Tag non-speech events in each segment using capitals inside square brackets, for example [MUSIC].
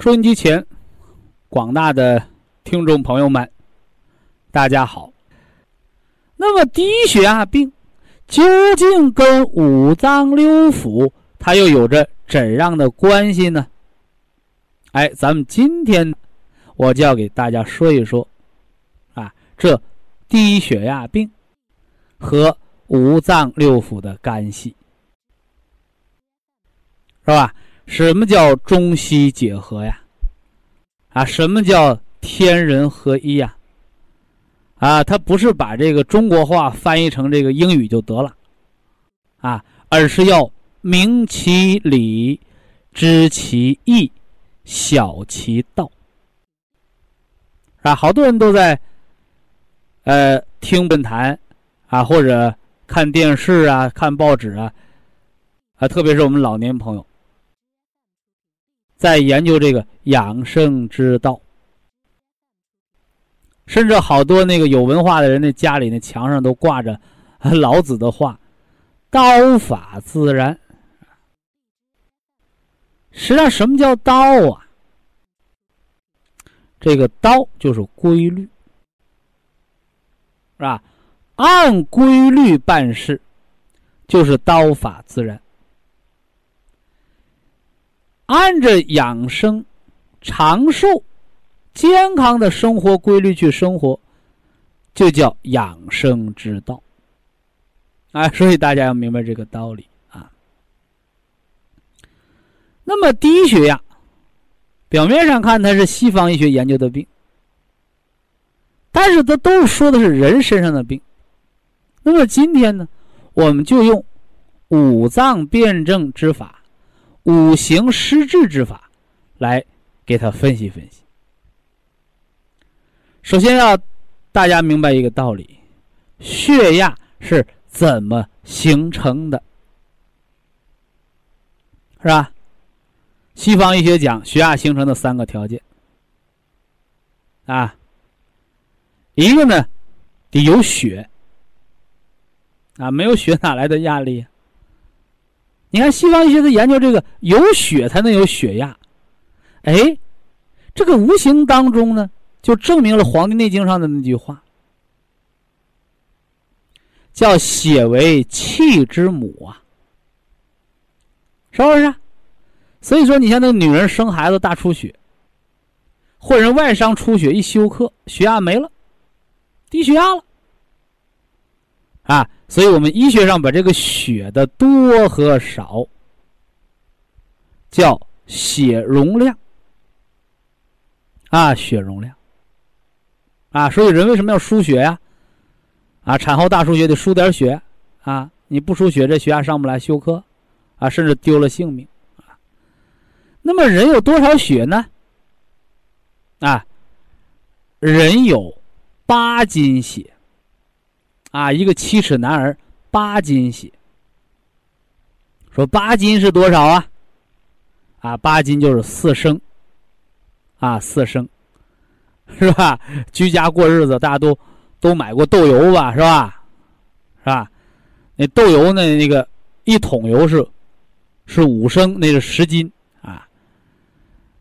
收音机前广大的听众朋友们，大家好。那么低血压病究竟跟五脏六腑它又有着？怎样的关系呢？哎，咱们今天我就要给大家说一说，啊，这低血压病和五脏六腑的干系，是吧？什么叫中西结合呀？啊，什么叫天人合一呀？啊，他不是把这个中国话翻译成这个英语就得了，啊，而是要。明其理，知其意，晓其道，啊，好多人都在，呃，听论坛，啊，或者看电视啊，看报纸啊，啊，特别是我们老年朋友，在研究这个养生之道，甚至好多那个有文化的人，那家里那墙上都挂着老子的话：“刀法自然。”实际上，什么叫道啊？这个道就是规律，是吧？按规律办事，就是刀法自然。按着养生、长寿、健康的生活规律去生活，就叫养生之道。啊，所以大家要明白这个道理啊。那么低血压，表面上看它是西方医学研究的病，但是它都是说的是人身上的病。那么今天呢，我们就用五脏辩证之法、五行失治之法来给他分析分析。首先要大家明白一个道理：血压是怎么形成的，是吧？西方医学讲血压形成的三个条件，啊，一个呢得有血，啊，没有血哪来的压力？你看西方医学在研究这个有血才能有血压，哎，这个无形当中呢就证明了《黄帝内经》上的那句话，叫血为气之母啊，是不是？所以说，你像那个女人生孩子大出血，或者外伤出血一休克，血压没了，低血压了，啊，所以我们医学上把这个血的多和少叫血容量，啊，血容量，啊，所以人为什么要输血呀？啊，产后大出血得输点血，啊，你不输血，这血压上不来，休克，啊，甚至丢了性命。那么人有多少血呢？啊，人有八斤血，啊，一个七尺男儿八斤血。说八斤是多少啊？啊，八斤就是四升，啊，四升，是吧？居家过日子，大家都都买过豆油吧，是吧？是吧？那豆油呢？那个一桶油是是五升，那是十斤啊。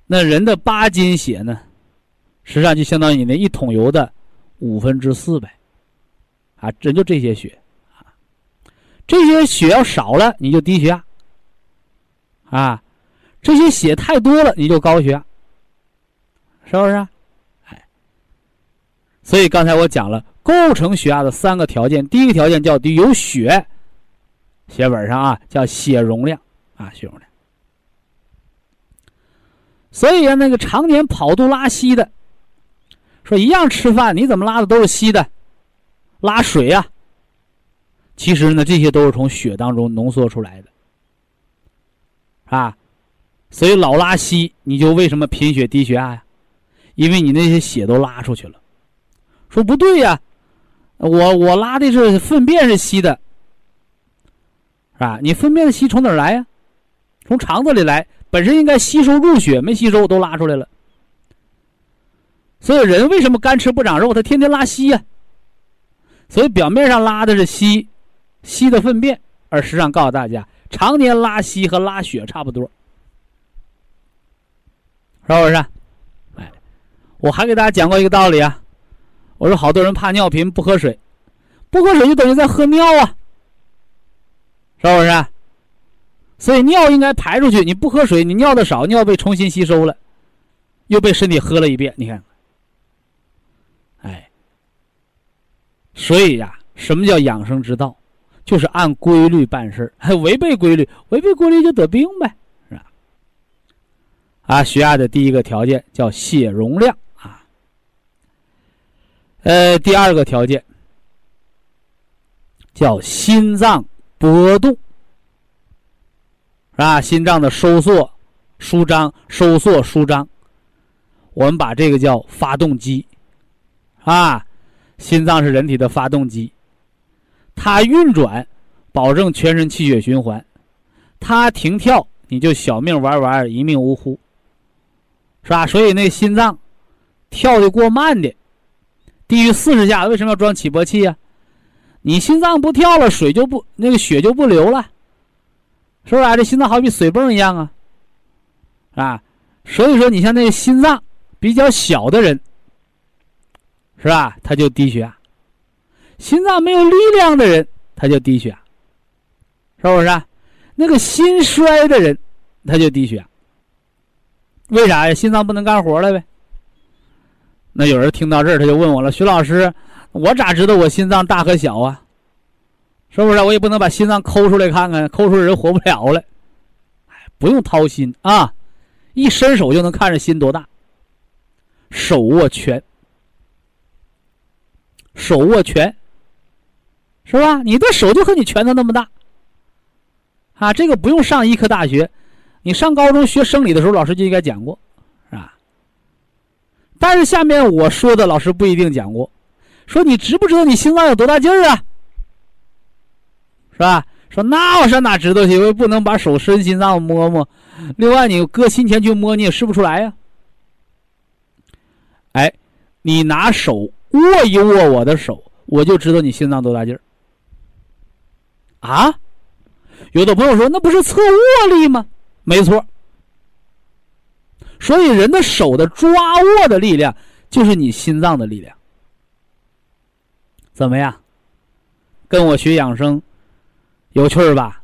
那人的八斤血呢，实际上就相当于你那一桶油的五分之四呗，啊，这就这些血，啊，这些血要少了你就低血压，啊，这些血太多了你就高血压，是不是？哎所以刚才我讲了构成血压的三个条件，第一个条件叫有血，写本上啊叫血容量啊血容量。所以啊，那个常年跑肚拉稀的，说一样吃饭，你怎么拉的都是稀的，拉水呀？其实呢，这些都是从血当中浓缩出来的，啊，所以老拉稀，你就为什么贫血低血压呀？因为你那些血都拉出去了。说不对呀，我我拉的是粪便是稀的，是吧？你粪便的稀从哪儿来呀？从肠子里来。本身应该吸收入血，没吸收都拉出来了。所以人为什么干吃不长肉？他天天拉稀呀。所以表面上拉的是稀，稀的粪便，而实际上告诉大家，常年拉稀和拉血差不多，是不是？哎，我还给大家讲过一个道理啊。我说好多人怕尿频不喝水，不喝水就等于在喝尿啊，是不是？所以尿应该排出去，你不喝水，你尿的少，尿被重新吸收了，又被身体喝了一遍。你看，哎，所以呀，什么叫养生之道？就是按规律办事还 [LAUGHS] 违背规律，违背规律就得病呗，是吧？啊，血压的第一个条件叫血容量啊，呃，第二个条件叫心脏波动。啊，心脏的收缩、舒张、收缩、舒张，我们把这个叫发动机。啊，心脏是人体的发动机，它运转，保证全身气血循环；它停跳，你就小命玩完，一命呜呼，是吧？所以那心脏跳的过慢的，低于四十下，为什么要装起搏器呀？你心脏不跳了，水就不那个血就不流了。是不是啊？这心脏好比水泵一样啊，啊，所以说你像那个心脏比较小的人，是吧？他就低血压。心脏没有力量的人，他就低血压，是不是？那个心衰的人，他就低血压。为啥呀？心脏不能干活了呗。那有人听到这儿，他就问我了：“徐老师，我咋知道我心脏大和小啊？”是不是？我也不能把心脏抠出来看看，抠出来人活不了了。哎，不用掏心啊，一伸手就能看着心多大。手握拳，手握拳，是吧？你的手就和你拳头那么大。啊，这个不用上医科大学，你上高中学生理的时候，老师就应该讲过，是吧？但是下面我说的，老师不一定讲过。说你知不知道你心脏有多大劲儿啊？是吧？说那我上哪知道去？我又不能把手伸心脏摸摸。另外，你搁心前去摸，你也试不出来呀。哎，你拿手握一握我的手，我就知道你心脏多大劲儿。啊？有的朋友说，那不是测握力吗？没错。所以，人的手的抓握的力量，就是你心脏的力量。怎么样？跟我学养生。有趣儿吧？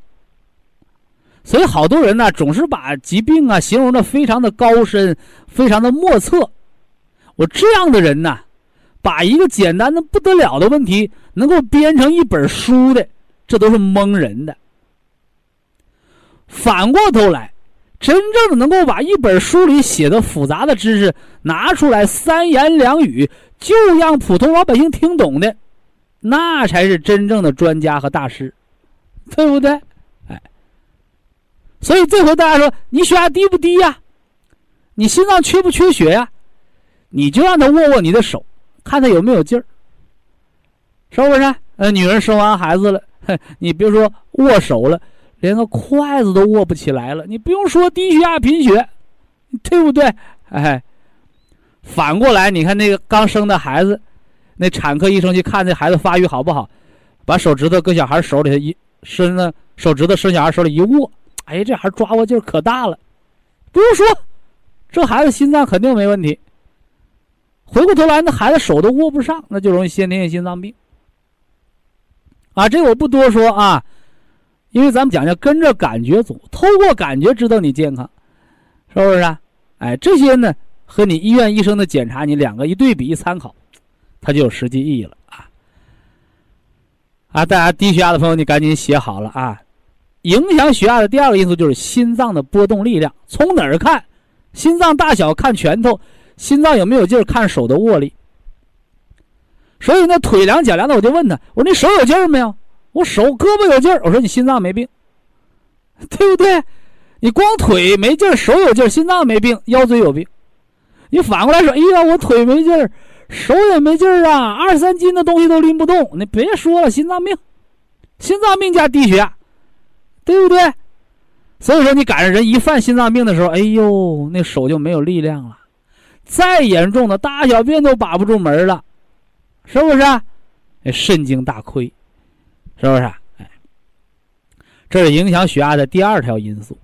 所以好多人呢，总是把疾病啊形容的非常的高深，非常的莫测。我这样的人呢，把一个简单的不得了的问题能够编成一本书的，这都是蒙人的。反过头来，真正的能够把一本书里写的复杂的知识拿出来，三言两语就让普通老百姓听懂的，那才是真正的专家和大师。对不对？哎，所以这回大家说你血压低不低呀？你心脏缺不缺血呀？你就让他握握你的手，看他有没有劲儿，是不是？呃，女人生完孩子了，[LAUGHS] 你别说握手了，连个筷子都握不起来了。你不用说低血压贫血，对不对？哎，反过来，你看那个刚生的孩子，那产科医生去看这孩子发育好不好，把手指头搁小孩手里头一。伸了手指头，伸小孩手里一握，哎，这孩抓握劲儿可大了。不用说，这孩子心脏肯定没问题。回过头来，那孩子手都握不上，那就容易先天性心脏病。啊，这个我不多说啊，因为咱们讲叫跟着感觉走，透过感觉知道你健康，是不是啊？哎，这些呢和你医院医生的检查，你两个一对比一参考，它就有实际意义了啊！啊，大家低血压的朋友，你赶紧写好了啊！影响血压的第二个因素就是心脏的波动力量。从哪儿看？心脏大小看拳头，心脏有没有劲儿看手的握力。所以那腿凉脚凉的，我就问他：我说你手有劲儿没有？我手胳膊有劲儿。我说你心脏没病，[LAUGHS] 对不对？你光腿没劲儿，手有劲儿，心脏没病，腰椎有病。你反过来说：哎呀，我腿没劲儿，手也没劲儿啊，二三斤的东西都拎不动。你别说了，心脏病，心脏病加低血压。对不对？所以说，你赶上人一犯心脏病的时候，哎呦，那手就没有力量了。再严重的大小便都把不住门了，是不是？哎，肾经大亏，是不是？哎，这是影响血压的第二条因素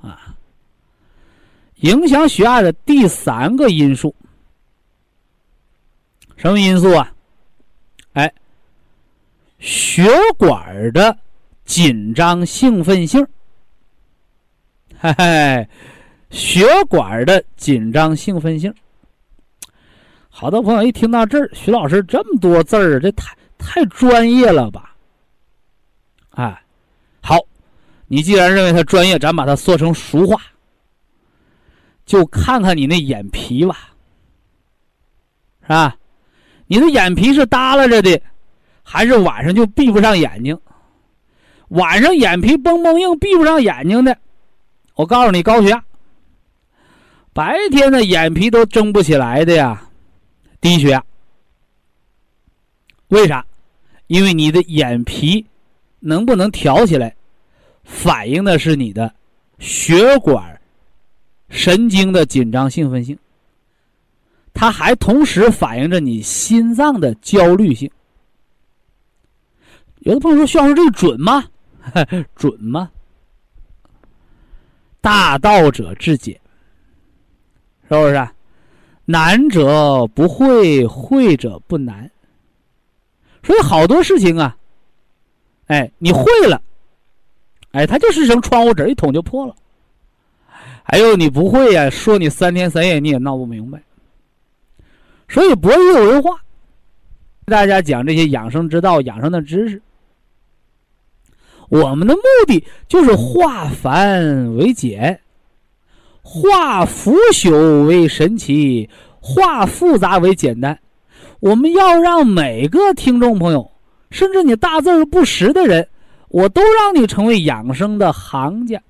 啊。影响血压的第三个因素，什么因素啊？哎，血管的。紧张兴奋性，嘿嘿，血管的紧张兴奋性。好多朋友一听到这儿，徐老师这么多字儿，这太太专业了吧？哎，好，你既然认为它专业，咱把它说成俗话，就看看你那眼皮吧，是吧？你的眼皮是耷拉着的，还是晚上就闭不上眼睛？晚上眼皮绷绷硬，闭不上眼睛的，我告诉你高血压。白天呢眼皮都睁不起来的呀，低血压。为啥？因为你的眼皮能不能挑起来，反映的是你的血管神经的紧张兴奋性，它还同时反映着你心脏的焦虑性。有的朋友说：“徐老师，这个准吗？” [LAUGHS] 准吗？大道者至简，是不是？难者不会，会者不难。所以好多事情啊，哎，你会了，哎，它就是成窗户纸一捅就破了。还有你不会呀，说你三天三夜你也闹不明白。所以博弈文化，大家讲这些养生之道、养生的知识。我们的目的就是化繁为简，化腐朽为神奇，化复杂为简单。我们要让每个听众朋友，甚至你大字不识的人，我都让你成为养生的行家，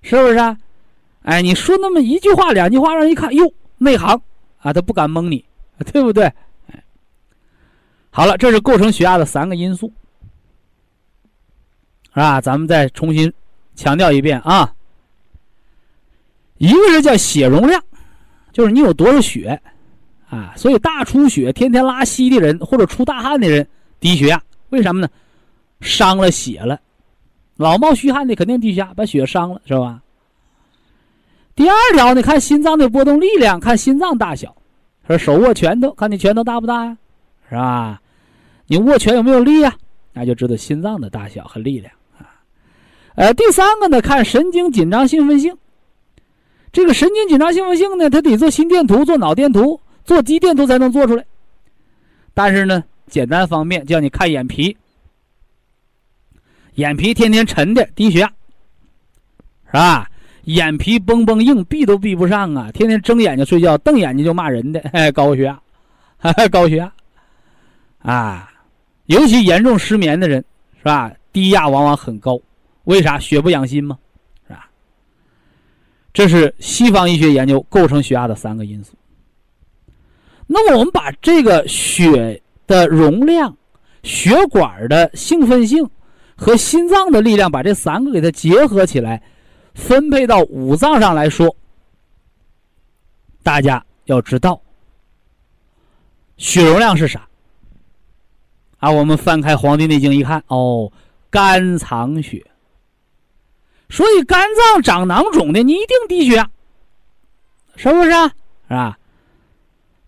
是不是？啊？哎，你说那么一句话、两句话，让人一看，哟，内行啊，他不敢蒙你，对不对？哎，好了，这是构成血压的三个因素。是吧？咱们再重新强调一遍啊。一个是叫血容量，就是你有多少血啊。所以大出血、天天拉稀的人，或者出大汗的人，低血压。为什么呢？伤了血了。老冒虚汗的肯定低血压，把血伤了，是吧？第二条呢，看心脏的波动力量，看心脏大小。说手握拳头，看你拳头大不大呀？是吧？你握拳有没有力呀？那就知道心脏的大小和力量啊。呃，第三个呢，看神经紧张兴奋性。这个神经紧张兴奋性呢，它得做心电图、做脑电图、做肌电图才能做出来。但是呢，简单方便，叫你看眼皮，眼皮天天沉的，低血压，是吧？眼皮绷绷硬，闭都闭不上啊！天天睁眼睛睡觉，瞪眼睛就骂人的，[LAUGHS] 哎高血压，[LAUGHS] 高血压，啊，尤其严重失眠的人，是吧？低压往往很高。为啥血不养心吗？这是西方医学研究构成血压的三个因素。那么我们把这个血的容量、血管的兴奋性和心脏的力量，把这三个给它结合起来，分配到五脏上来说，大家要知道，血容量是啥？啊，我们翻开《黄帝内经》一看，哦，肝藏血。所以肝脏长囊肿的，你一定低血压，是不是啊？是吧？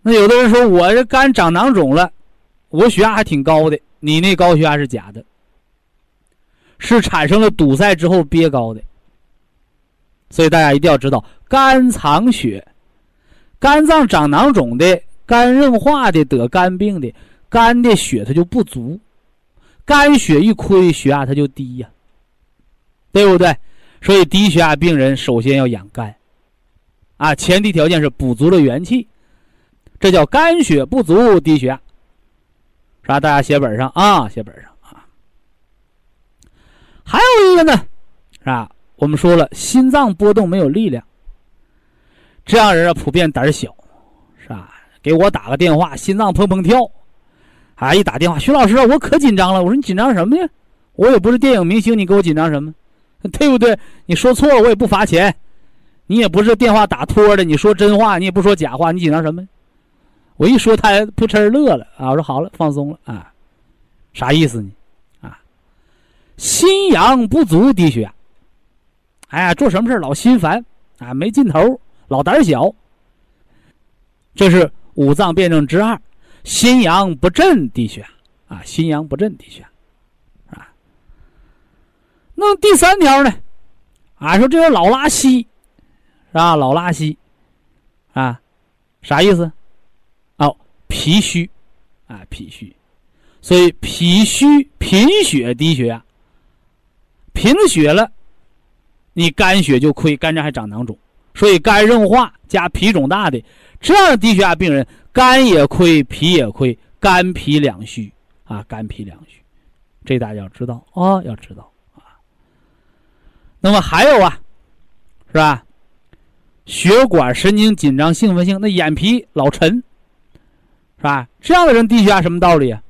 那有的人说我这肝长囊肿了，我血压还挺高的，你那高血压是假的，是产生了堵塞之后憋高的。所以大家一定要知道，肝藏血，肝脏长囊肿的，肝硬化的得肝病的，肝的血它就不足，肝血一亏，血压它就低呀，对不对？所以低血压病人首先要养肝，啊，前提条件是补足了元气，这叫肝血不足低血压，是吧？大家写本上啊，写本上啊。还有一个呢，是吧？我们说了，心脏波动没有力量，这样人啊普遍胆小，是吧？给我打个电话，心脏砰砰跳，啊，一打电话，徐老师，我可紧张了。我说你紧张什么呀？我也不是电影明星，你给我紧张什么？[LAUGHS] 对不对？你说错了，我也不罚钱。你也不是电话打托的，你说真话，你也不说假话，你紧张什么？我一说，他扑哧乐了啊！我说好了，放松了啊，啥意思呢？啊，心阳不足，低血压。哎呀，做什么事老心烦啊，没劲头，老胆小。这是五脏辩证之二，心阳不振，低血压啊，心阳不振，低血压。那第三条呢？啊，说这个老拉稀，是吧？老拉稀啊，啥意思？哦，脾虚啊，脾虚，所以脾虚贫血低血压，贫血了，你肝血就亏，肝脏还长囊肿，所以肝硬化加脾肿大的这样低血压病人，肝也亏，脾也亏，肝脾两虚啊，肝脾两虚，这大家要知道啊，要知道。那么还有啊，是吧？血管神经紧张兴奋性，那眼皮老沉。是吧？这样的人低血压什么道理啊？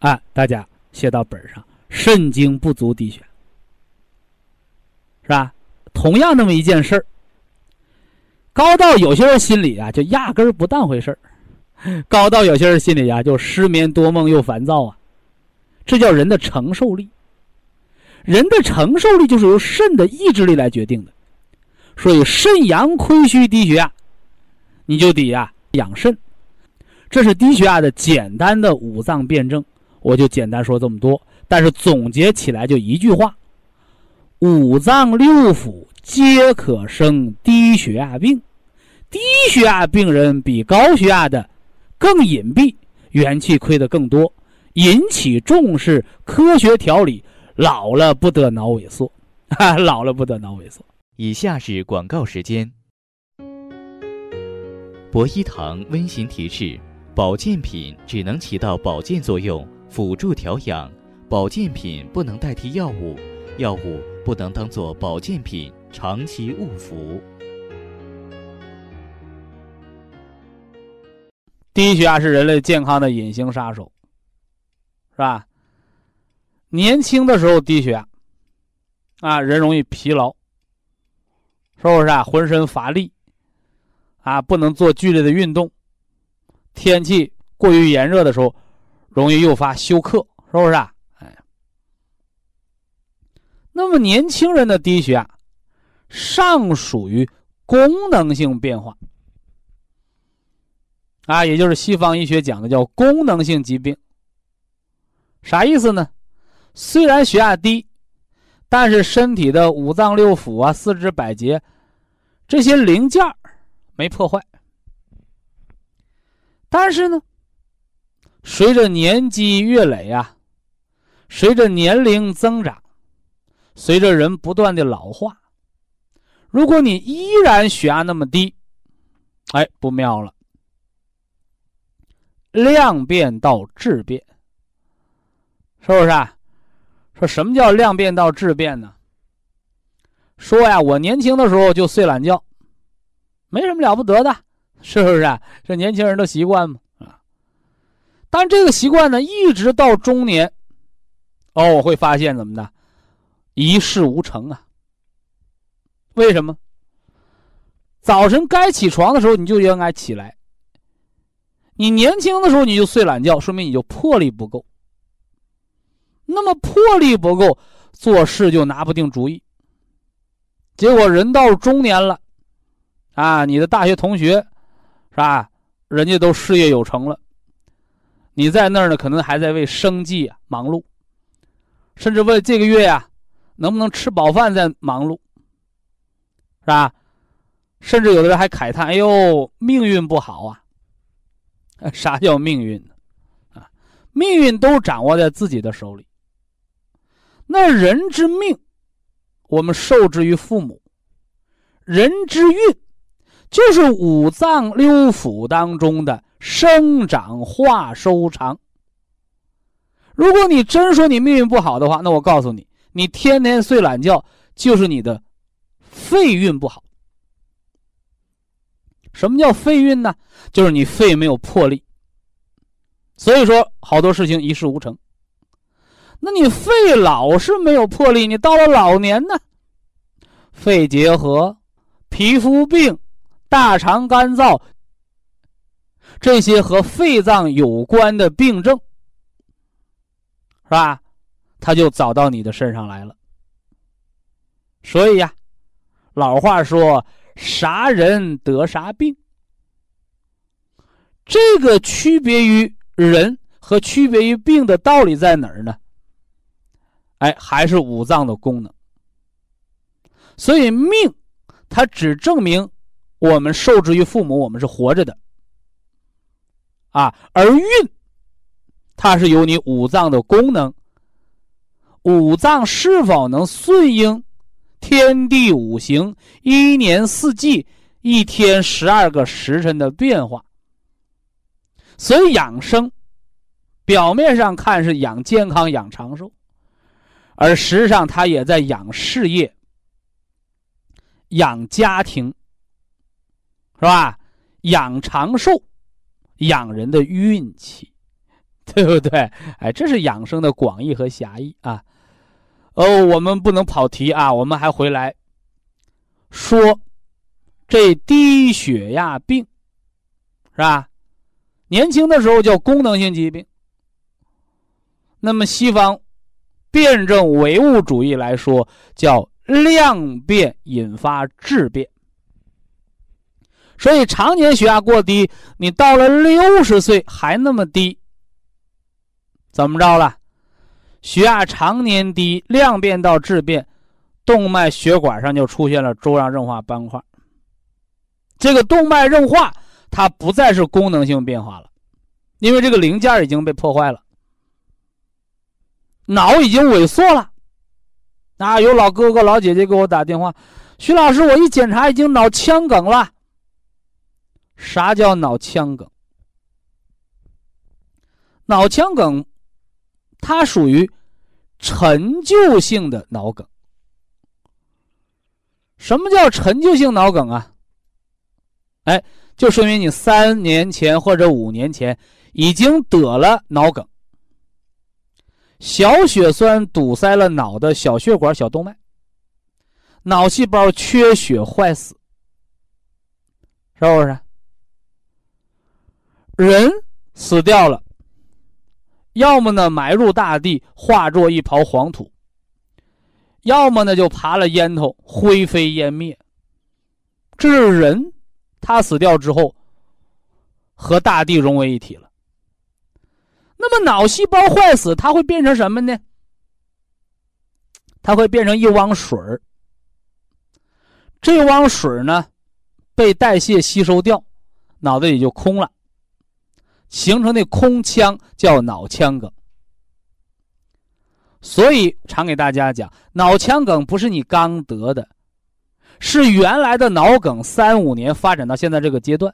啊，大家写到本上，肾精不足低血，是吧？同样那么一件事儿，高到有些人心里啊，就压根儿不当回事儿；高到有些人心里啊，就失眠多梦又烦躁啊。这叫人的承受力。人的承受力就是由肾的意志力来决定的。所以肾阳亏虚低血压，你就得呀养肾。这是低血压的简单的五脏辩证，我就简单说这么多。但是总结起来就一句话：五脏六腑皆可生低血压病，低血压病人比高血压的更隐蔽，元气亏得更多，引起重视，科学调理，老了不得脑萎缩，哈 [LAUGHS] 老了不得脑萎缩。以下是广告时间。博一堂温馨提示。保健品只能起到保健作用，辅助调养。保健品不能代替药物，药物不能当做保健品长期误服。低血压是人类健康的隐形杀手，是吧？年轻的时候低血压，啊，人容易疲劳，是不是啊？浑身乏力，啊，不能做剧烈的运动。天气过于炎热的时候，容易诱发休克，是不是啊？哎，那么年轻人的低血压，尚属于功能性变化，啊，也就是西方医学讲的叫功能性疾病。啥意思呢？虽然血压低，但是身体的五脏六腑啊、四肢百节这些零件没破坏。但是呢，随着年纪越累啊，随着年龄增长，随着人不断的老化，如果你依然血压那么低，哎，不妙了。量变到质变，是不是啊？说什么叫量变到质变呢？说呀，我年轻的时候就睡懒觉，没什么了不得的。是不是？这年轻人的习惯嘛啊？但这个习惯呢，一直到中年，哦，我会发现怎么的，一事无成啊。为什么？早晨该起床的时候你就应该起来。你年轻的时候你就睡懒觉，说明你就魄力不够。那么魄力不够，做事就拿不定主意。结果人到中年了，啊，你的大学同学。是吧？人家都事业有成了，你在那儿呢，可能还在为生计啊忙碌，甚至为这个月呀能不能吃饱饭在忙碌，是吧？甚至有的人还慨叹：“哎呦，命运不好啊！[LAUGHS] 啥叫命运呢？啊，命运都掌握在自己的手里。那人之命，我们受之于父母；人之运，就是五脏六腑当中的生长化收藏。如果你真说你命运不好的话，那我告诉你，你天天睡懒觉，就是你的肺运不好。什么叫肺运呢？就是你肺没有魄力，所以说好多事情一事无成。那你肺老是没有魄力，你到了老年呢，肺结核、皮肤病、大肠干燥这些和肺脏有关的病症，是吧？他就找到你的身上来了。所以呀，老话说。啥人得啥病？这个区别于人和区别于病的道理在哪儿呢？哎，还是五脏的功能。所以命，它只证明我们受制于父母，我们是活着的。啊，而运，它是由你五脏的功能，五脏是否能顺应？天地五行，一年四季，一天十二个时辰的变化。所以养生，表面上看是养健康、养长寿，而实际上他也在养事业、养家庭，是吧？养长寿，养人的运气，对不对？哎，这是养生的广义和狭义啊。哦，我们不能跑题啊！我们还回来说，这低血压病是吧？年轻的时候叫功能性疾病。那么西方辩证唯物主义来说，叫量变引发质变。所以常年血压过低，你到了六十岁还那么低，怎么着了？血压常年低，量变到质变，动脉血管上就出现了粥样硬化斑块。这个动脉硬化，它不再是功能性变化了，因为这个零件已经被破坏了，脑已经萎缩了。啊，有老哥哥、老姐姐给我打电话，徐老师，我一检查已经脑腔梗了。啥叫脑腔梗？脑腔梗。它属于陈旧性的脑梗。什么叫陈旧性脑梗啊？哎，就说明你三年前或者五年前已经得了脑梗，小血栓堵塞了脑的小血管、小动脉，脑细胞缺血坏死，是不是？人死掉了。要么呢埋入大地，化作一抔黄土；要么呢就爬了烟头，灰飞烟灭。这是人，他死掉之后，和大地融为一体了。那么脑细胞坏死，它会变成什么呢？它会变成一汪水儿。这汪水呢，被代谢吸收掉，脑子里就空了。形成的空腔叫脑腔梗，所以常给大家讲，脑腔梗不是你刚得的，是原来的脑梗三五年发展到现在这个阶段。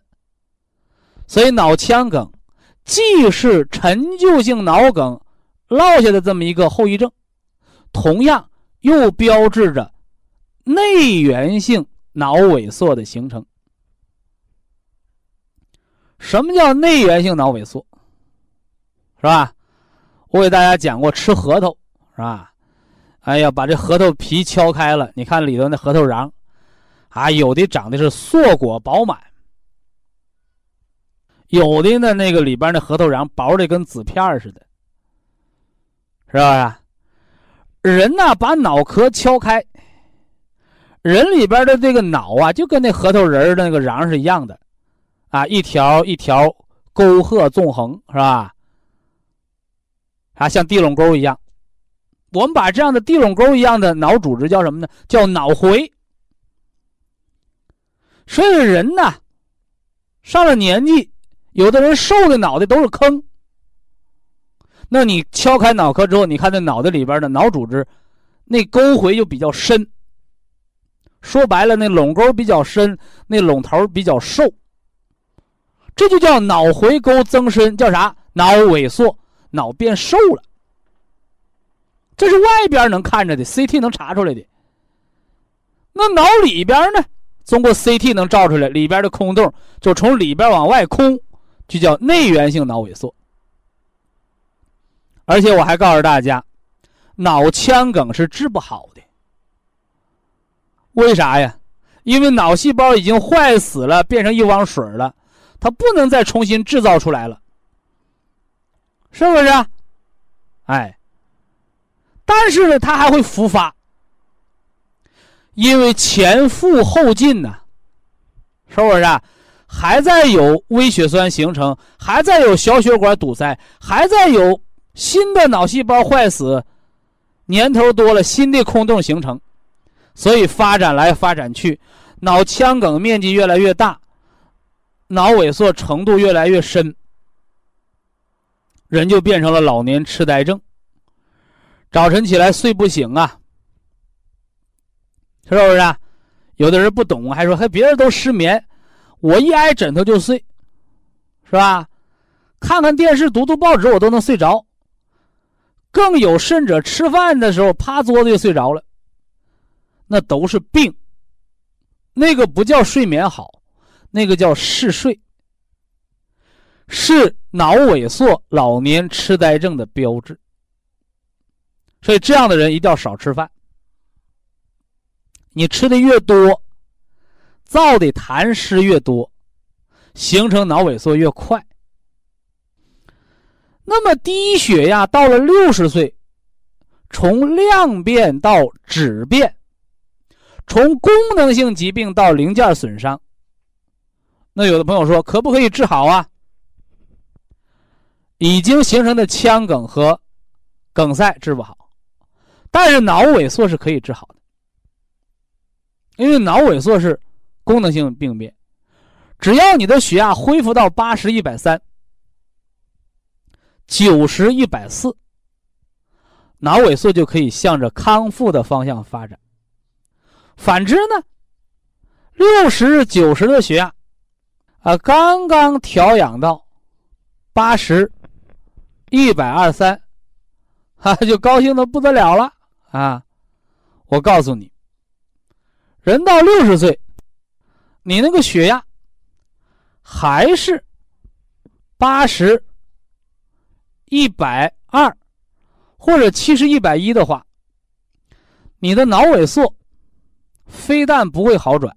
所以脑腔梗既是陈旧性脑梗落下的这么一个后遗症，同样又标志着内源性脑萎缩的形成。什么叫内源性脑萎缩？是吧？我给大家讲过，吃核桃是吧？哎呀，把这核桃皮敲开了，你看里头那核桃瓤，啊，有的长的是硕果饱满，有的呢那个里边的核桃瓤薄的跟纸片似的，是吧？人呢把脑壳敲开，人里边的这个脑啊，就跟那核桃仁的那个瓤是一样的。啊，一条一条沟壑纵横，是吧？啊，像地垄沟一样。我们把这样的地垄沟一样的脑组织叫什么呢？叫脑回。所以人呢，上了年纪，有的人瘦的脑袋都是坑。那你敲开脑壳之后，你看那脑袋里边的脑组织，那沟回就比较深。说白了，那垄沟比较深，那垄头比较瘦。这就叫脑回沟增深，叫啥？脑萎缩，脑变瘦了。这是外边能看着的，CT 能查出来的。那脑里边呢？通过 CT 能照出来，里边的空洞就从里边往外空，就叫内源性脑萎缩。而且我还告诉大家，脑腔梗是治不好的。为啥呀？因为脑细胞已经坏死了，变成一汪水了，它不能再重新制造出来了，是不是？哎，但是呢，它还会复发，因为前赴后继呢，是不是？还在有微血栓形成，还在有小血管堵塞，还在有。新的脑细胞坏死，年头多了，新的空洞形成，所以发展来发展去，脑腔梗面积越来越大，脑萎缩程度越来越深，人就变成了老年痴呆症。早晨起来睡不醒啊，是不是？啊？有的人不懂，还说还别人都失眠，我一挨枕头就睡，是吧？看看电视，读读报纸，我都能睡着。更有甚者，吃饭的时候趴桌子就睡着了，那都是病。那个不叫睡眠好，那个叫嗜睡，是脑萎缩、老年痴呆症的标志。所以这样的人一定要少吃饭。你吃的越多，造的痰湿越多，形成脑萎缩越快。那么低血压到了六十岁，从量变到质变，从功能性疾病到零件损伤。那有的朋友说，可不可以治好啊？已经形成的腔梗和梗塞治不好，但是脑萎缩是可以治好的，因为脑萎缩是功能性病变，只要你的血压恢复到八十一百三。九十一百四，脑萎缩就可以向着康复的方向发展。反之呢，六十九十的血压，啊，刚刚调养到八十一百二三，哈，[LAUGHS] 就高兴的不得了了啊！我告诉你，人到六十岁，你那个血压还是八十。一百二，或者七十一百一的话，你的脑萎缩非但不会好转，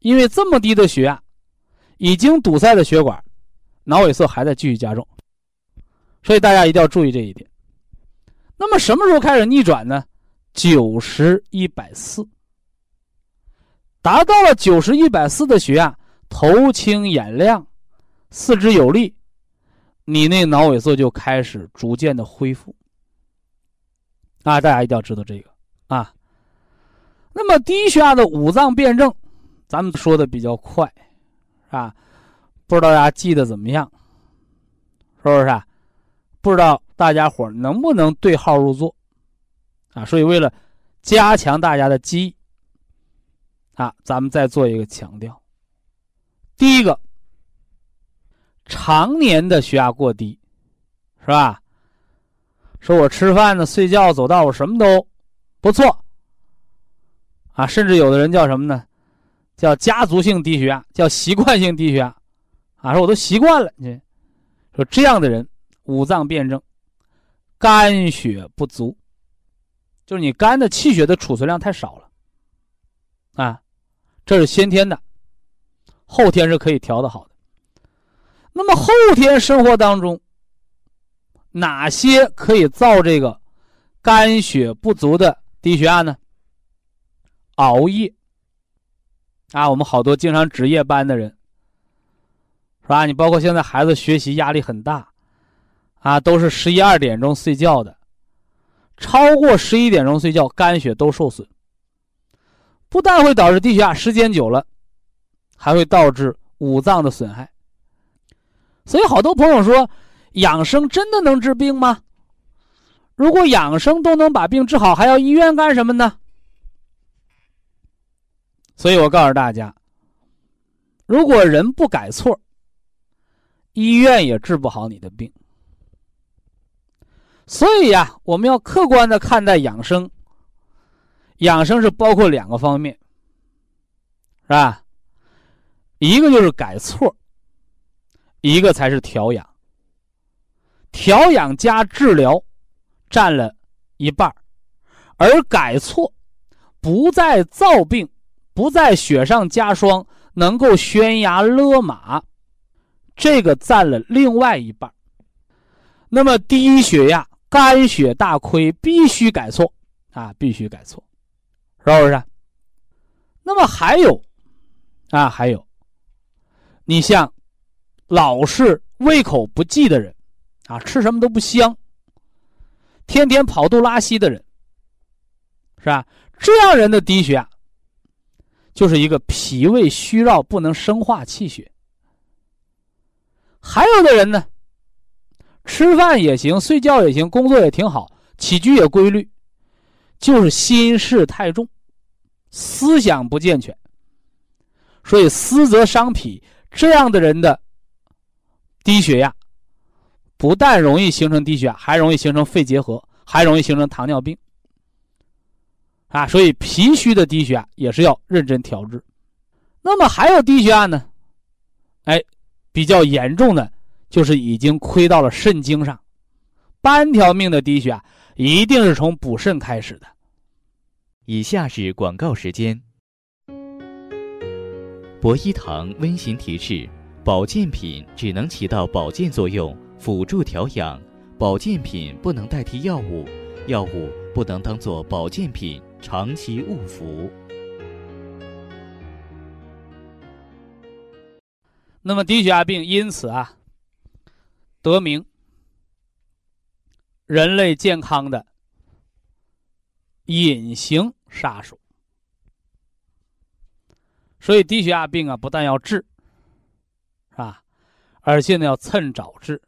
因为这么低的血压，已经堵塞的血管，脑萎缩还在继续加重，所以大家一定要注意这一点。那么什么时候开始逆转呢？九十一百四，达到了九十一百四的血压，头清眼亮，四肢有力。你那脑萎缩就开始逐渐的恢复啊！大家一定要知道这个啊。那么低血压的五脏辩证，咱们说的比较快，啊，不知道大家记得怎么样？是不是？啊？不知道大家伙能不能对号入座啊？所以为了加强大家的记忆啊，咱们再做一个强调。第一个。常年的血压过低，是吧？说我吃饭呢、睡觉、走道，我什么都不错啊。甚至有的人叫什么呢？叫家族性低血压，叫习惯性低血压啊。说我都习惯了，你说这样的人五脏辩证，肝血不足，就是你肝的气血的储存量太少了啊。这是先天的，后天是可以调的好的。那么后天生活当中，哪些可以造这个肝血不足的低血压呢？熬夜啊，我们好多经常值夜班的人，是吧？你包括现在孩子学习压力很大，啊，都是十一二点钟睡觉的，超过十一点钟睡觉，肝血都受损，不但会导致低血压，时间久了，还会导致五脏的损害。所以好多朋友说，养生真的能治病吗？如果养生都能把病治好，还要医院干什么呢？所以我告诉大家，如果人不改错，医院也治不好你的病。所以呀，我们要客观的看待养生。养生是包括两个方面，是吧？一个就是改错，一个才是调养。调养加治疗占了一半而改错不再造病，不再雪上加霜，能够悬崖勒马，这个占了另外一半那么低血压。肝血大亏，必须改错啊！必须改错，是不是？那么还有啊，还有，你像老是胃口不济的人啊，吃什么都不香，天天跑肚拉稀的人，是吧？这样人的低血压，就是一个脾胃虚弱，不能生化气血。还有的人呢？吃饭也行，睡觉也行，工作也挺好，起居也规律，就是心事太重，思想不健全。所以思则伤脾，这样的人的低血压，不但容易形成低血压，还容易形成肺结核，还容易形成糖尿病。啊，所以脾虚的低血压也是要认真调治。那么还有低血压呢？哎，比较严重的。就是已经亏到了肾经上，半条命的低血压一定是从补肾开始的。以下是广告时间。博一堂温馨提示：保健品只能起到保健作用，辅助调养；保健品不能代替药物，药物不能当做保健品长期误服。那么低血压病因此啊。得名，人类健康的隐形杀手。所以低血压病啊，不但要治，是吧？而且呢，要趁早治。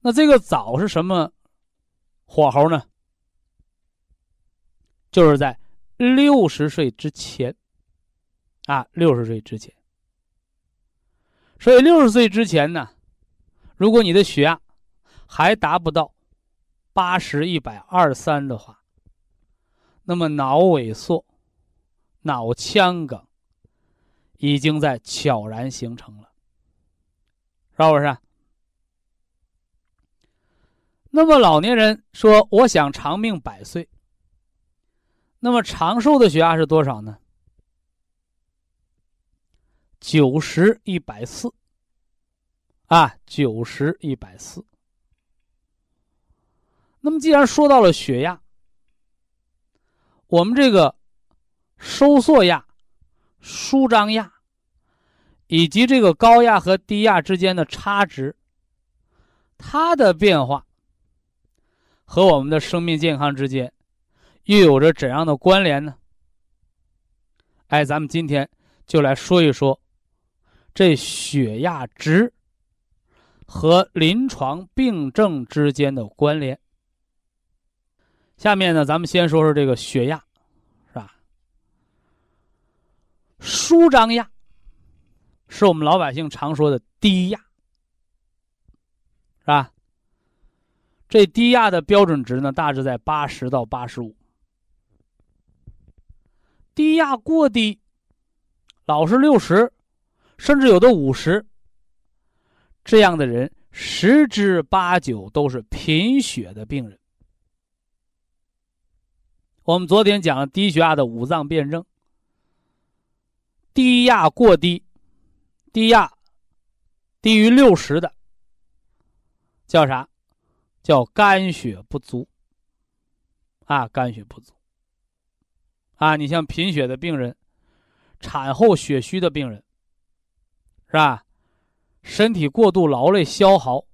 那这个早是什么火候呢？就是在六十岁之前，啊，六十岁之前。所以六十岁之前呢？如果你的血压还达不到八十一百二三的话，那么脑萎缩、脑腔梗已经在悄然形成了，是不是？那么老年人说：“我想长命百岁。”那么长寿的血压是多少呢？九十一百四。啊，九十一百四。那么，既然说到了血压，我们这个收缩压、舒张压，以及这个高压和低压之间的差值，它的变化和我们的生命健康之间又有着怎样的关联呢？哎，咱们今天就来说一说这血压值。和临床病症之间的关联。下面呢，咱们先说说这个血压，是吧？舒张压是我们老百姓常说的低压，是吧？这低压的标准值呢，大致在八十到八十五。低压过低，老是六十，甚至有的五十。这样的人十之八九都是贫血的病人。我们昨天讲了低血压的五脏辩证，低压过低，低压低于六十的叫啥？叫肝血不足。啊，肝血不足。啊，你像贫血的病人，产后血虚的病人，是吧？身体过度劳累消耗，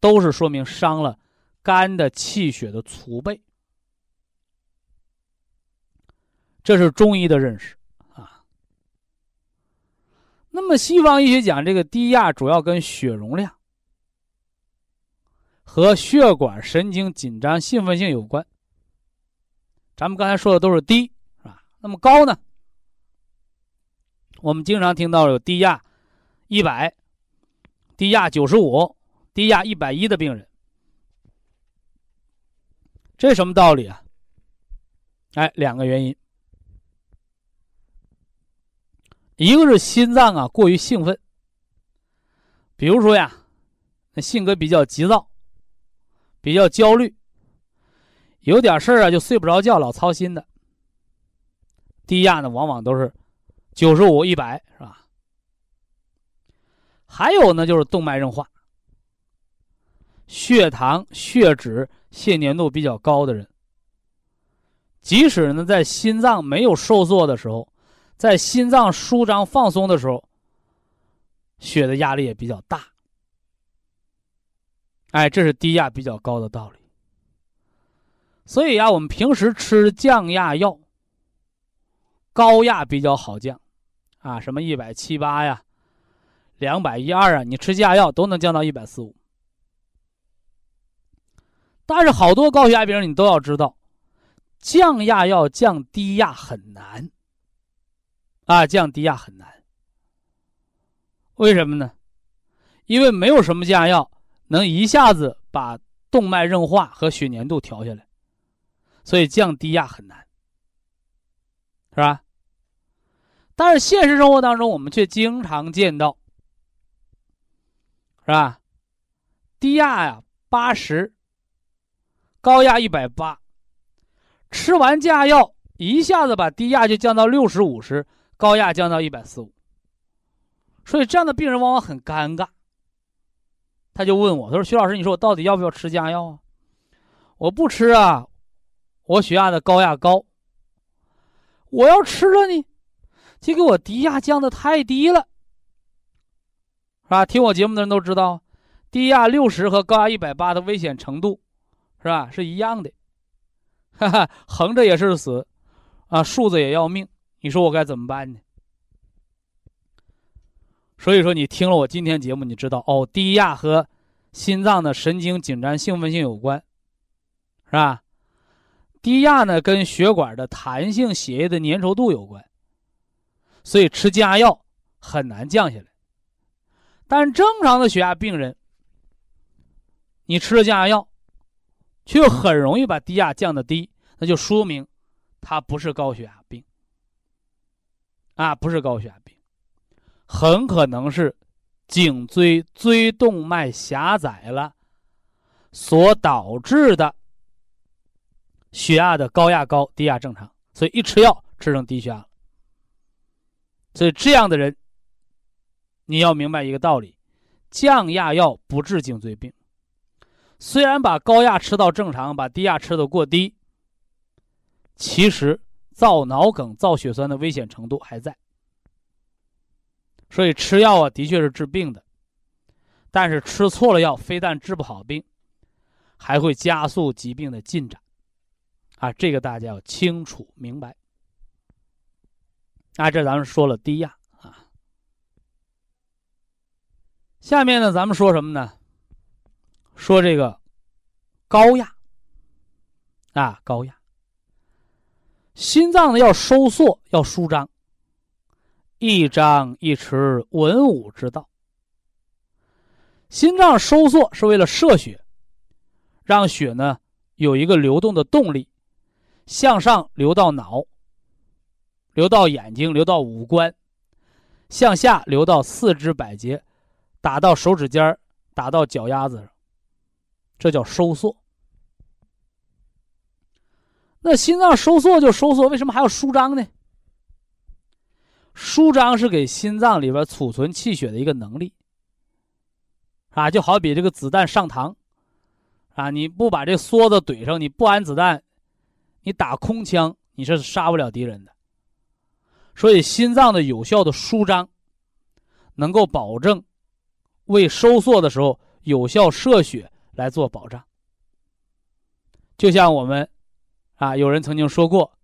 都是说明伤了肝的气血的储备。这是中医的认识啊。那么西方医学讲这个低压主要跟血容量和血管神经紧张兴奋性有关。咱们刚才说的都是低，是吧？那么高呢？我们经常听到有低压一百、低压九十五、低压一百一的病人，这什么道理啊？哎，两个原因。一个是心脏啊过于兴奋，比如说呀，那性格比较急躁，比较焦虑，有点事儿啊就睡不着觉，老操心的。低压呢，往往都是九十五、一百，是吧？还有呢，就是动脉硬化，血糖、血脂、血粘度比较高的人，即使呢在心脏没有收缩的时候。在心脏舒张放松的时候，血的压力也比较大。哎，这是低压比较高的道理。所以呀，我们平时吃降压药，高压比较好降，啊，什么一百七八呀，两百一二啊，你吃降压药都能降到一百四五。但是好多高血压病人，你都要知道，降压药降低压很难。啊，降低压很难，为什么呢？因为没有什么降压药能一下子把动脉硬化和血粘度调下来，所以降低压很难，是吧？但是现实生活当中，我们却经常见到，是吧？低压呀八十，高压一百八，吃完降压药一下子把低压就降到六十五十。高压降到一百四五，所以这样的病人往往很尴尬。他就问我，他说：“徐老师，你说我到底要不要吃降压药啊？我不吃啊，我血压的高压高。我要吃了呢，就给我低压降的太低了，是吧？听我节目的人都知道，低压六十和高压一百八的危险程度，是吧？是一样的，哈哈，横着也是死，啊，竖着也要命。”你说我该怎么办呢？所以说，你听了我今天节目，你知道哦，低压和心脏的神经紧张兴奋性有关，是吧？低压呢，跟血管的弹性、血液的粘稠度有关，所以吃降压药很难降下来。但正常的血压病人，你吃了降压药，却又很容易把低压降的低，那就说明他不是高血压病。啊，不是高血压病，很可能是颈椎椎动脉狭窄了所导致的血压的高压高，低压正常，所以一吃药吃成低血压了。所以这样的人，你要明白一个道理：降压药不治颈椎病。虽然把高压吃到正常，把低压吃的过低，其实。造脑梗、造血栓的危险程度还在，所以吃药啊，的确是治病的，但是吃错了药，非但治不好病，还会加速疾病的进展，啊，这个大家要清楚明白。啊，这咱们说了低压啊，下面呢，咱们说什么呢？说这个高压，啊，高压。心脏呢要收缩，要舒张，一张一弛，文武之道。心脏收缩是为了摄血，让血呢有一个流动的动力，向上流到脑，流到眼睛，流到五官，向下流到四肢百节，打到手指尖打到脚丫子上，这叫收缩。那心脏收缩就收缩，为什么还要舒张呢？舒张是给心脏里边储存气血的一个能力，啊，就好比这个子弹上膛，啊，你不把这梭子怼上，你不安子弹，你打空枪你是杀不了敌人的。所以心脏的有效的舒张，能够保证为收缩的时候有效摄血来做保障。就像我们。啊，有人曾经说过，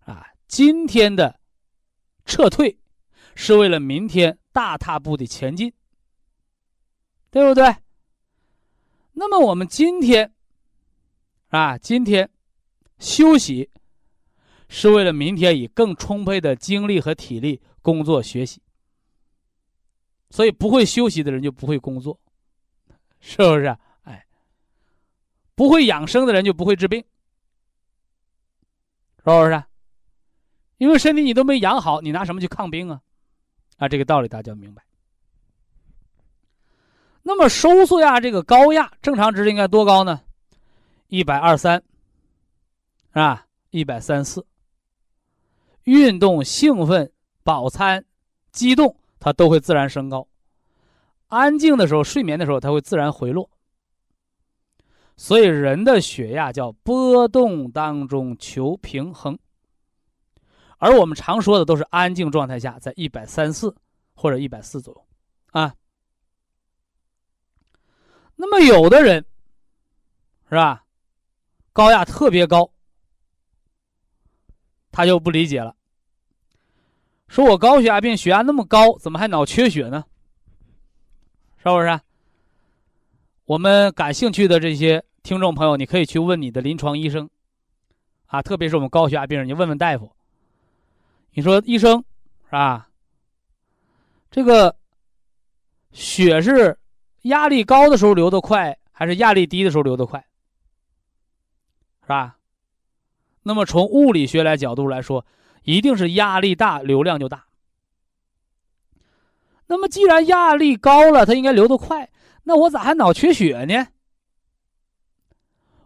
啊，今天的撤退是为了明天大踏步的前进，对不对？那么我们今天啊，今天休息是为了明天以更充沛的精力和体力工作学习。所以不会休息的人就不会工作，是不是？哎，不会养生的人就不会治病，是不是？因为身体你都没养好，你拿什么去抗病啊？啊，这个道理大家明白。那么收缩压这个高压正常值应该多高呢？一百二三，是吧？一百三四。运动、兴奋、饱餐、激动。它都会自然升高，安静的时候、睡眠的时候，它会自然回落。所以人的血压叫波动当中求平衡，而我们常说的都是安静状态下在一百三四或者一百四左右，啊。那么有的人是吧，高压特别高，他就不理解了。说我高血压病，血压那么高，怎么还脑缺血呢？是不是？我们感兴趣的这些听众朋友，你可以去问你的临床医生，啊，特别是我们高血压病人，你问问大夫。你说医生是吧？这个血是压力高的时候流得快，还是压力低的时候流得快？是吧？那么从物理学来角度来说。一定是压力大，流量就大。那么既然压力高了，它应该流得快，那我咋还脑缺血呢？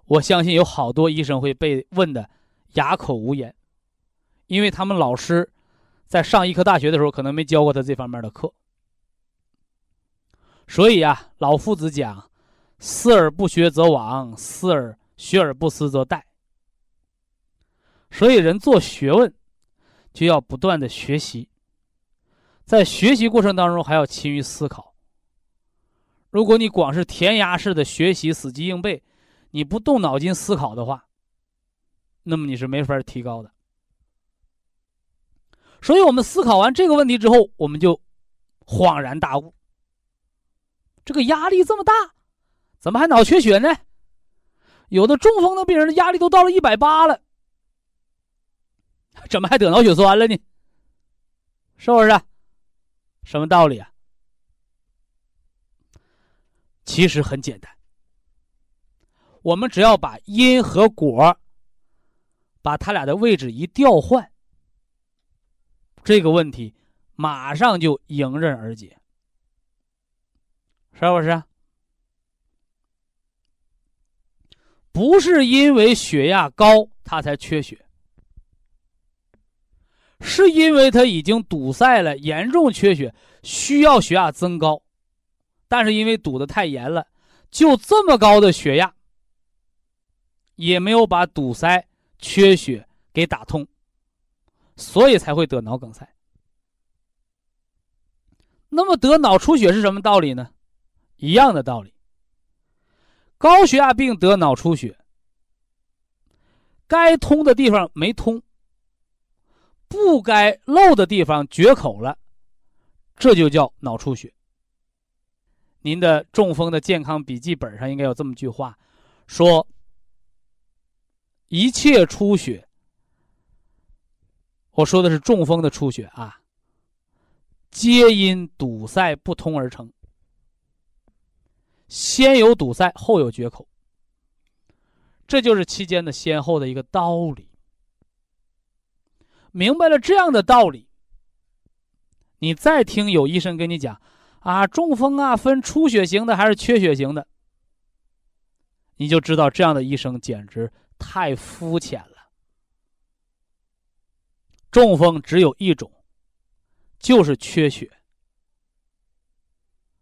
我相信有好多医生会被问的哑口无言，因为他们老师在上医科大学的时候可能没教过他这方面的课。所以啊，老夫子讲：“思而不学则罔，思而学而不思则殆。”所以人做学问。就要不断的学习，在学习过程当中还要勤于思考。如果你光是填鸭式的学习、死记硬背，你不动脑筋思考的话，那么你是没法提高的。所以我们思考完这个问题之后，我们就恍然大悟：这个压力这么大，怎么还脑缺血呢？有的中风的病人的压力都到了一百八了。怎么还得脑血栓了呢？是不是？什么道理啊？其实很简单，我们只要把因和果，把它俩的位置一调换，这个问题马上就迎刃而解，是不是？不是因为血压高他才缺血。是因为他已经堵塞了，严重缺血，需要血压增高，但是因为堵得太严了，就这么高的血压，也没有把堵塞、缺血给打通，所以才会得脑梗塞。那么得脑出血是什么道理呢？一样的道理。高血压病得脑出血，该通的地方没通。不该漏的地方决口了，这就叫脑出血。您的中风的健康笔记本上应该有这么句话，说：一切出血，我说的是中风的出血啊，皆因堵塞不通而成。先有堵塞，后有决口，这就是期间的先后的一个道理。明白了这样的道理，你再听有医生跟你讲，啊，中风啊分出血型的还是缺血型的，你就知道这样的医生简直太肤浅了。中风只有一种，就是缺血，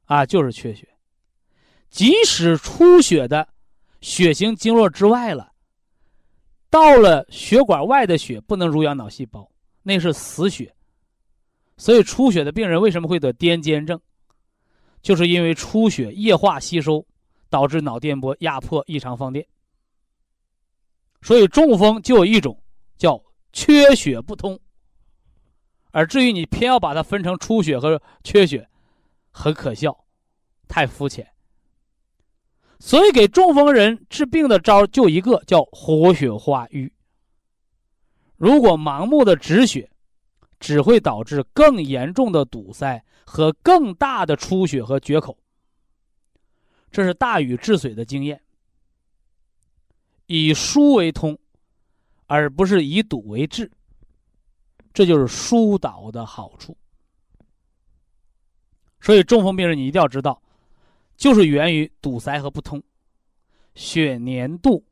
啊，就是缺血，即使出血的血型经络之外了。到了血管外的血不能濡养脑细胞，那是死血。所以出血的病人为什么会得癫痫症？就是因为出血液化吸收，导致脑电波压迫异常放电。所以中风就有一种叫缺血不通，而至于你偏要把它分成出血和缺血，很可笑，太肤浅。所以给中风人治病的招就一个，叫活血化瘀。如果盲目的止血，只会导致更严重的堵塞和更大的出血和决口。这是大禹治水的经验，以疏为通，而不是以堵为治。这就是疏导的好处。所以中风病人你一定要知道，就是源于堵塞和不通，血粘度。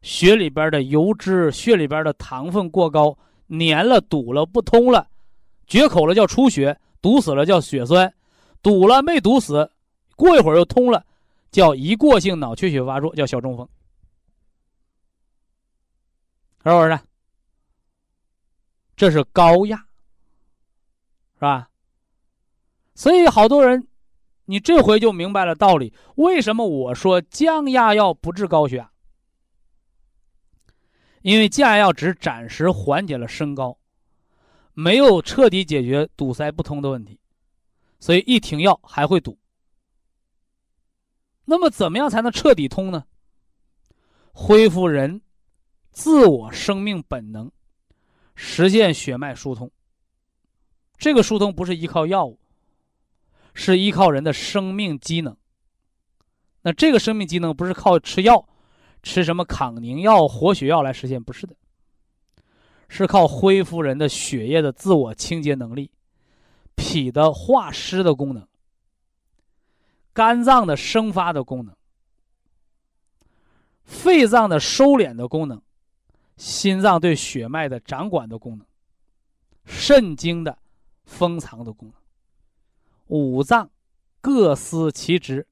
血里边的油脂、血里边的糖分过高，粘了、堵了、不通了，决口了叫出血，堵死了叫血栓，堵了没堵死，过一会儿又通了，叫一过性脑缺血发作，叫小中风，是不是？这是高压，是吧？所以好多人，你这回就明白了道理。为什么我说降压药不治高血压？因为降压药只暂时缓解了升高，没有彻底解决堵塞不通的问题，所以一停药还会堵。那么，怎么样才能彻底通呢？恢复人自我生命本能，实现血脉疏通。这个疏通不是依靠药物，是依靠人的生命机能。那这个生命机能不是靠吃药。吃什么抗凝药、活血药来实现？不是的，是靠恢复人的血液的自我清洁能力、脾的化湿的功能、肝脏的生发的功能、肺脏的收敛的功能、心脏对血脉的掌管的功能、肾经的封藏的功能，五脏各司其职，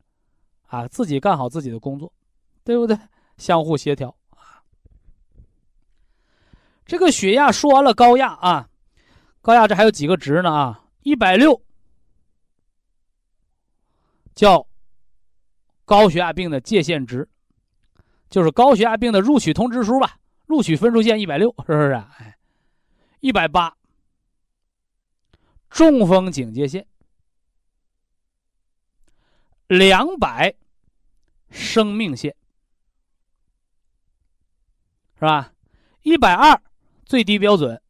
啊，自己干好自己的工作，对不对？相互协调啊！这个血压说完了，高压啊，高压这还有几个值呢啊？一百六叫高血压病的界限值，就是高血压病的录取通知书吧？录取分数线一百六，是不是？哎，一百八中风警戒线，两百生命线。是吧？一百二最低标准，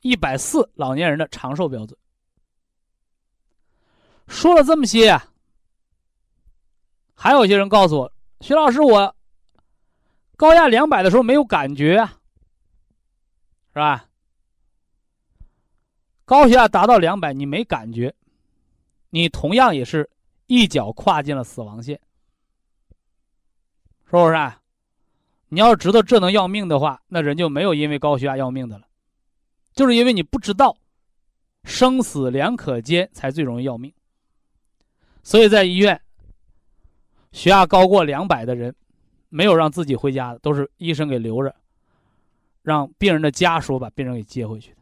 一百四老年人的长寿标准。说了这么些，还有些人告诉我，徐老师，我高压两百的时候没有感觉啊，是吧？高血压达到两百，你没感觉，你同样也是一脚跨进了死亡线，是不是？啊？你要知道这能要命的话，那人就没有因为高血压要命的了，就是因为你不知道，生死两可间才最容易要命。所以在医院，血压高过两百的人，没有让自己回家的，都是医生给留着，让病人的家属把病人给接回去的。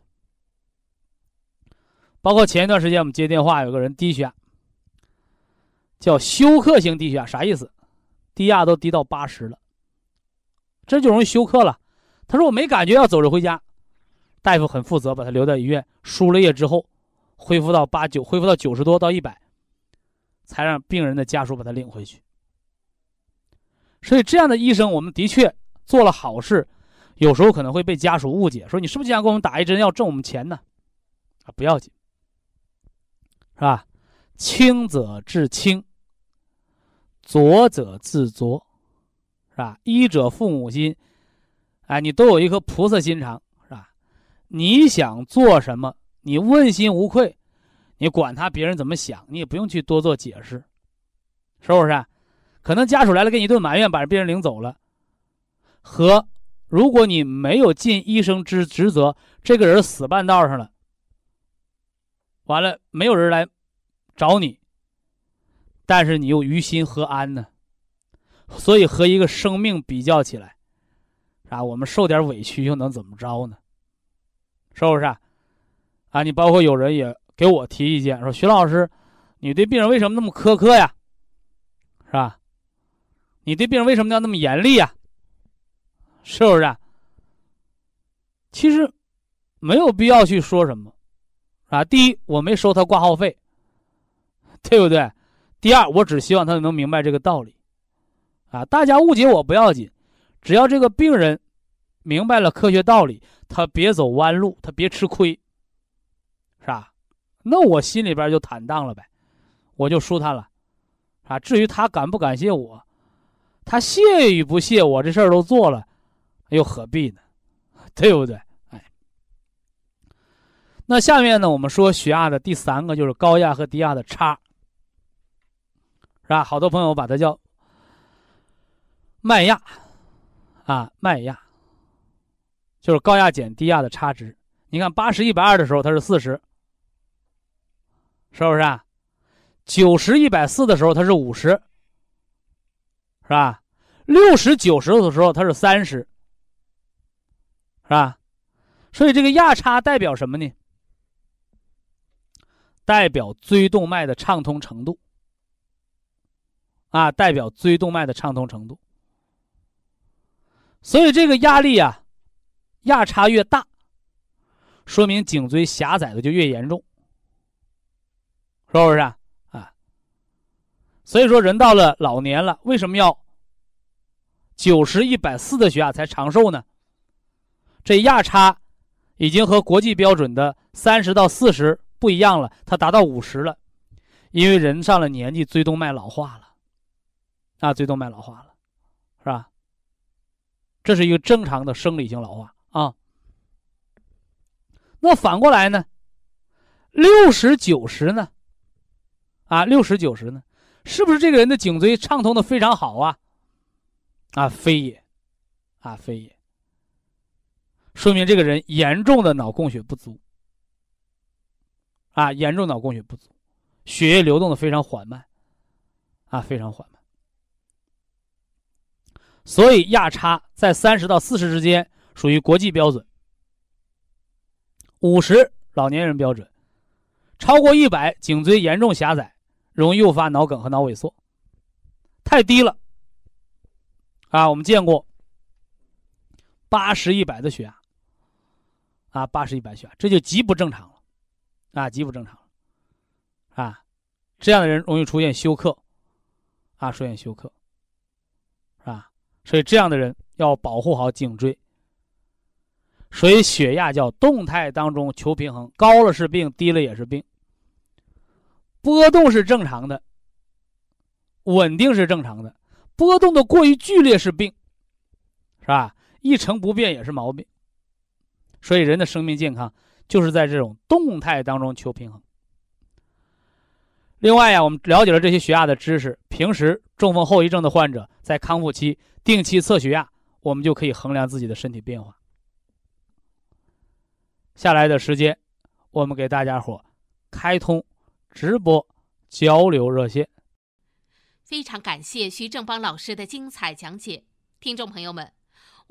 包括前一段时间我们接电话，有个人低血压，叫休克型低血压，啥意思？低压都低到八十了。这就容易休克了。他说：“我没感觉，要走着回家。”大夫很负责，把他留在医院输了液之后，恢复到八九，恢复到九十多到一百，才让病人的家属把他领回去。所以，这样的医生，我们的确做了好事，有时候可能会被家属误解，说你是不是想给我们打一针要挣我们钱呢？啊，不要紧，是吧？轻则治轻，浊则治浊。是吧？医者父母心，哎，你都有一颗菩萨心肠，是吧？你想做什么，你问心无愧，你管他别人怎么想，你也不用去多做解释，是不是？可能家属来了，给你一顿埋怨，把病人领走了。和如果你没有尽医生之职责，这个人死半道上了，完了没有人来找你，但是你又于心何安呢？所以和一个生命比较起来，啊，我们受点委屈又能怎么着呢？是不是？啊，你包括有人也给我提意见，说徐老师，你对病人为什么那么苛刻呀？是吧？你对病人为什么要那么严厉呀？是不是？其实，没有必要去说什么，啊，第一我没收他挂号费，对不对？第二我只希望他能明白这个道理，啊，大家误解我不要紧，只要这个病人明白了科学道理，他别走弯路，他别吃亏，是吧？那我心里边就坦荡了呗，我就舒坦了，啊，至于他感不感谢我，他谢与不谢我这事儿都做了，又何必呢？[LAUGHS] 对不对？哎，那下面呢，我们说血压的第三个就是高压和低压的差，是吧？好多朋友把它叫脉压，啊，脉压，就是高压减低压的差值。你看八十一百二的时候它是四十，是不是啊？九十一百四的时候它是五十，是吧？六十九十的时候它是三十。是吧？所以这个压差代表什么呢？代表椎动脉的畅通程度。啊，代表椎动脉的畅通程度。所以这个压力啊，压差越大，说明颈椎狭窄的就越严重，是不是啊？所以说人到了老年了，为什么要九十一百四的血压才长寿呢？这压差已经和国际标准的三十到四十不一样了，它达到五十了，因为人上了年纪，椎动脉老化了，啊，椎动脉老化了，这是一个正常的生理性老化啊。那反过来呢？六十九十呢？啊，六十九十呢？是不是这个人的颈椎畅通的非常好啊？啊，非也，啊，非也。说明这个人严重的脑供血不足，啊，严重脑供血不足，血液流动的非常缓慢，啊，非常缓慢。所以压差在三十到四十之间属于国际标准，五十老年人标准，超过一百颈椎严重狭窄，容易诱发脑梗和脑萎缩。太低了，啊，我们见过八十一百的血压。啊，八十一百血压，这就极不正常了，啊，极不正常了，啊，这样的人容易出现休克，啊，出现休克，所以这样的人要保护好颈椎。所以血压叫动态当中求平衡，高了是病，低了也是病。波动是正常的，稳定是正常的，波动的过于剧烈是病，是吧？一成不变也是毛病。所以，人的生命健康就是在这种动态当中求平衡。另外呀，我们了解了这些血压的知识，平时中风后遗症的患者在康复期定期测血压，我们就可以衡量自己的身体变化。下来的时间，我们给大家伙开通直播交流热线。非常感谢徐正邦老师的精彩讲解，听众朋友们。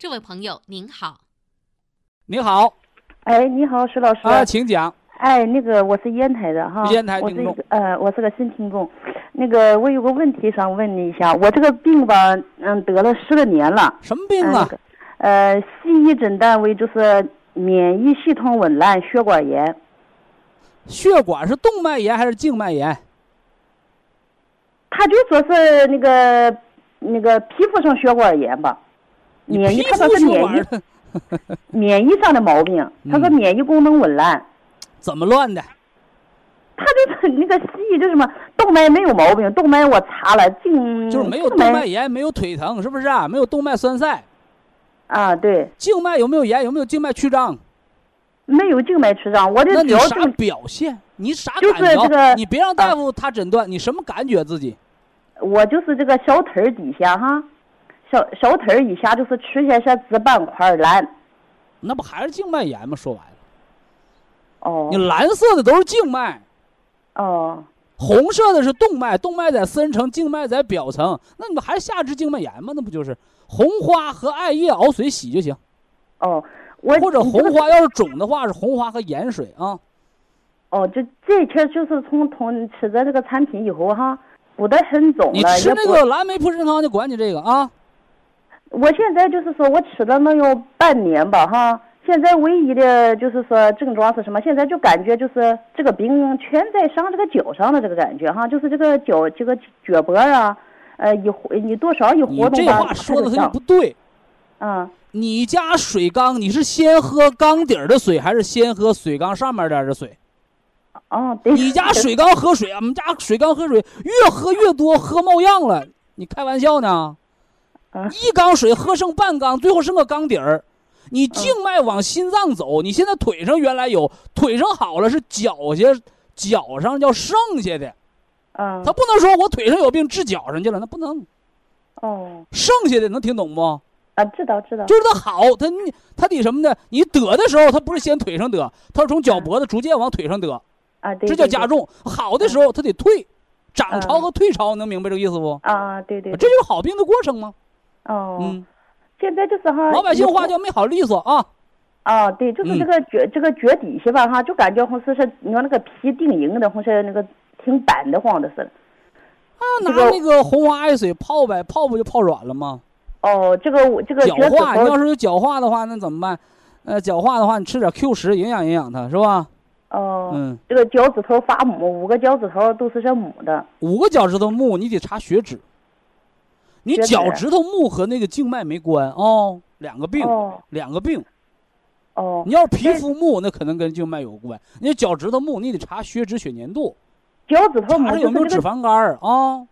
这位朋友您好，您好，哎，你好，石老师啊，请讲。哎，那个我是烟台的哈，烟台听众，呃，我是个新听众。那个我有个问题想问你一下，我这个病吧，嗯，得了十来年了。什么病啊？呃，西医诊断为就是免疫系统紊乱血管炎。血管是动脉炎还是静脉炎？他就说是那个那个皮肤上血管炎吧。免疫，他说是免疫，[LAUGHS] 免疫上的毛病。他说免疫功能紊乱，怎么乱的？他就是那个西医，就什么动脉没有毛病，动脉我查了，静就是没有动脉炎，没有腿疼，是不是啊？没有动脉栓塞。啊，对。静脉有没有炎？有没有静脉曲张？没有静脉曲张，我这你啥表现？你啥感觉？就是这个，你别让大夫他诊断，你什么感觉自己？我就是这个小腿底下哈。小小腿儿以下就是出现些紫斑块儿蓝，那不还是静脉炎吗？说白了，哦。你蓝色的都是静脉。哦。红色的是动脉，动脉在深层，静脉在表层。那你不还是下肢静脉炎吗？那不就是红花和艾叶熬水洗就行。哦，我或者红花要是肿的话，是红花和盐水啊。哦，就这些就是从从吃的这个产品以后哈，不得很肿了。你吃那个蓝莓普参康就管你这个啊。我现在就是说我吃了能有半年吧哈，现在唯一的就是说症状是什么？现在就感觉就是这个病全在上这个脚上的这个感觉哈，就是这个脚这个脚脖啊，呃一你多少一活动这话说的他就不对。嗯。你家水缸，你是先喝缸底儿的水，还是先喝水缸上面点的水？哦，对。你家水缸喝水，我们家水缸喝水越喝越多，喝冒样了。你开玩笑呢？一缸水喝剩半缸，最后剩个缸底儿。你静脉往心脏走，你现在腿上原来有，腿上好了是脚下脚上叫剩下的。嗯。他不能说我腿上有病治脚上去了，那不能。哦。剩下的能听懂不？啊，知道知道。就是他好，他你他得什么呢？你得的时候，他不是先腿上得，他是从脚脖子逐渐往腿上得。啊，对。这叫加重。好的时候，他得退，涨潮和退潮，能明白这个意思不？啊，对对。这就是好病的过程吗？哦，嗯，现在就是哈，老百姓话叫没好利索啊。啊，对，就是这个脚，这个脚底下吧，哈，就感觉好像是你说那个皮定硬的，好像那个挺板的慌的似的。啊，拿那个红花艾水泡呗，泡不就泡软了吗？哦，这个我这个脚化，你要是有角化的话，那怎么办？呃，脚化的话，你吃点 Q 十，营养营养它，是吧？哦，嗯，这个脚趾头发木，五个脚趾头都是这木的。五个脚趾头木，你得查血脂。你脚趾头木和那个静脉没关哦，两个病，两个病。哦。你要是皮肤木，那可能跟静脉有关。你脚趾头木，你得查血脂、血粘度。脚趾头木查有没有脂肪肝儿啊？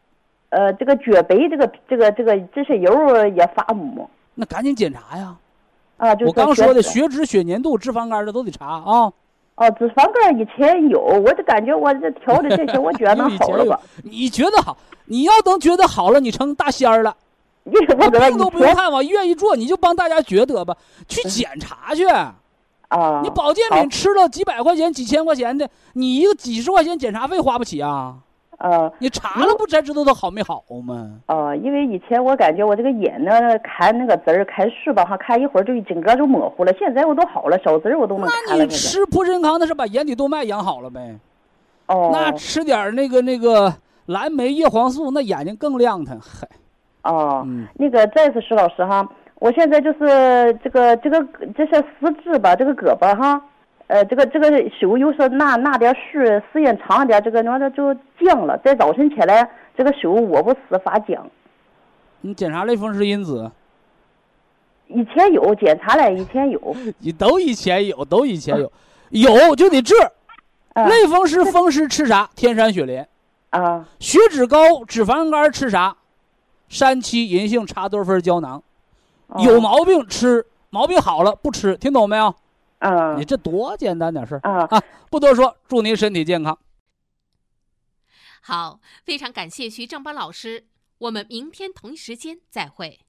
呃，这个脚背，这个这个这个这些油也发木。那赶紧检查呀！啊，就我刚说的血脂、血粘度、脂肪肝的都得查啊。哦，脂肪肝以前有，我就感觉我这调的这些，我觉得能 [LAUGHS] 好了吧？你觉得好？你要能觉得好了，你成大仙儿了。[LAUGHS] 你我病都不用看，往医院一坐，你就帮大家觉得吧，去检查去。啊。你保健品吃了几百块钱、几千块钱的，你一个几十块钱检查费花不起啊。啊。你查了不才知道它好没好吗？啊，因为以前我感觉我这个眼呢，看那个字儿、看书吧，哈，看一会儿就一整个就模糊了。现在我都好了，小字儿我都能看了。那你吃普参康，那是把眼底动脉养好了呗？哦。那吃点那个那个蓝莓叶黄素，那眼睛更亮堂。[LAUGHS] 嗨。哦，那个再次石老师哈，我现在就是这个这个这些四肢吧，这个胳膊哈，呃，这个这个手有时候拿拿点水时间长点，这个那的就僵了。在早晨起来，这个手握不死，发僵。你检查类风湿因子？以前有检查了，以前有。[LAUGHS] 你都以前有，都以前有，有就得治。类风湿风湿吃啥？天山雪莲。啊。血脂高、脂肪肝吃啥？三七银杏茶多酚胶囊，有毛病吃，毛病好了不吃，听懂没有？嗯，你这多简单点事儿啊！啊，不多说，祝您身体健康。好，非常感谢徐正邦老师，我们明天同一时间再会。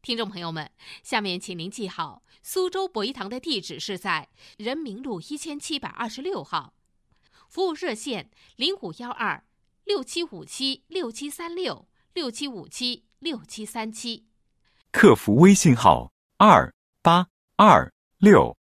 听众朋友们，下面请您记好，苏州博一堂的地址是在人民路一千七百二十六号，服务热线零五幺二六七五七六七三六。六七五七六七三七，客服微信号二八二六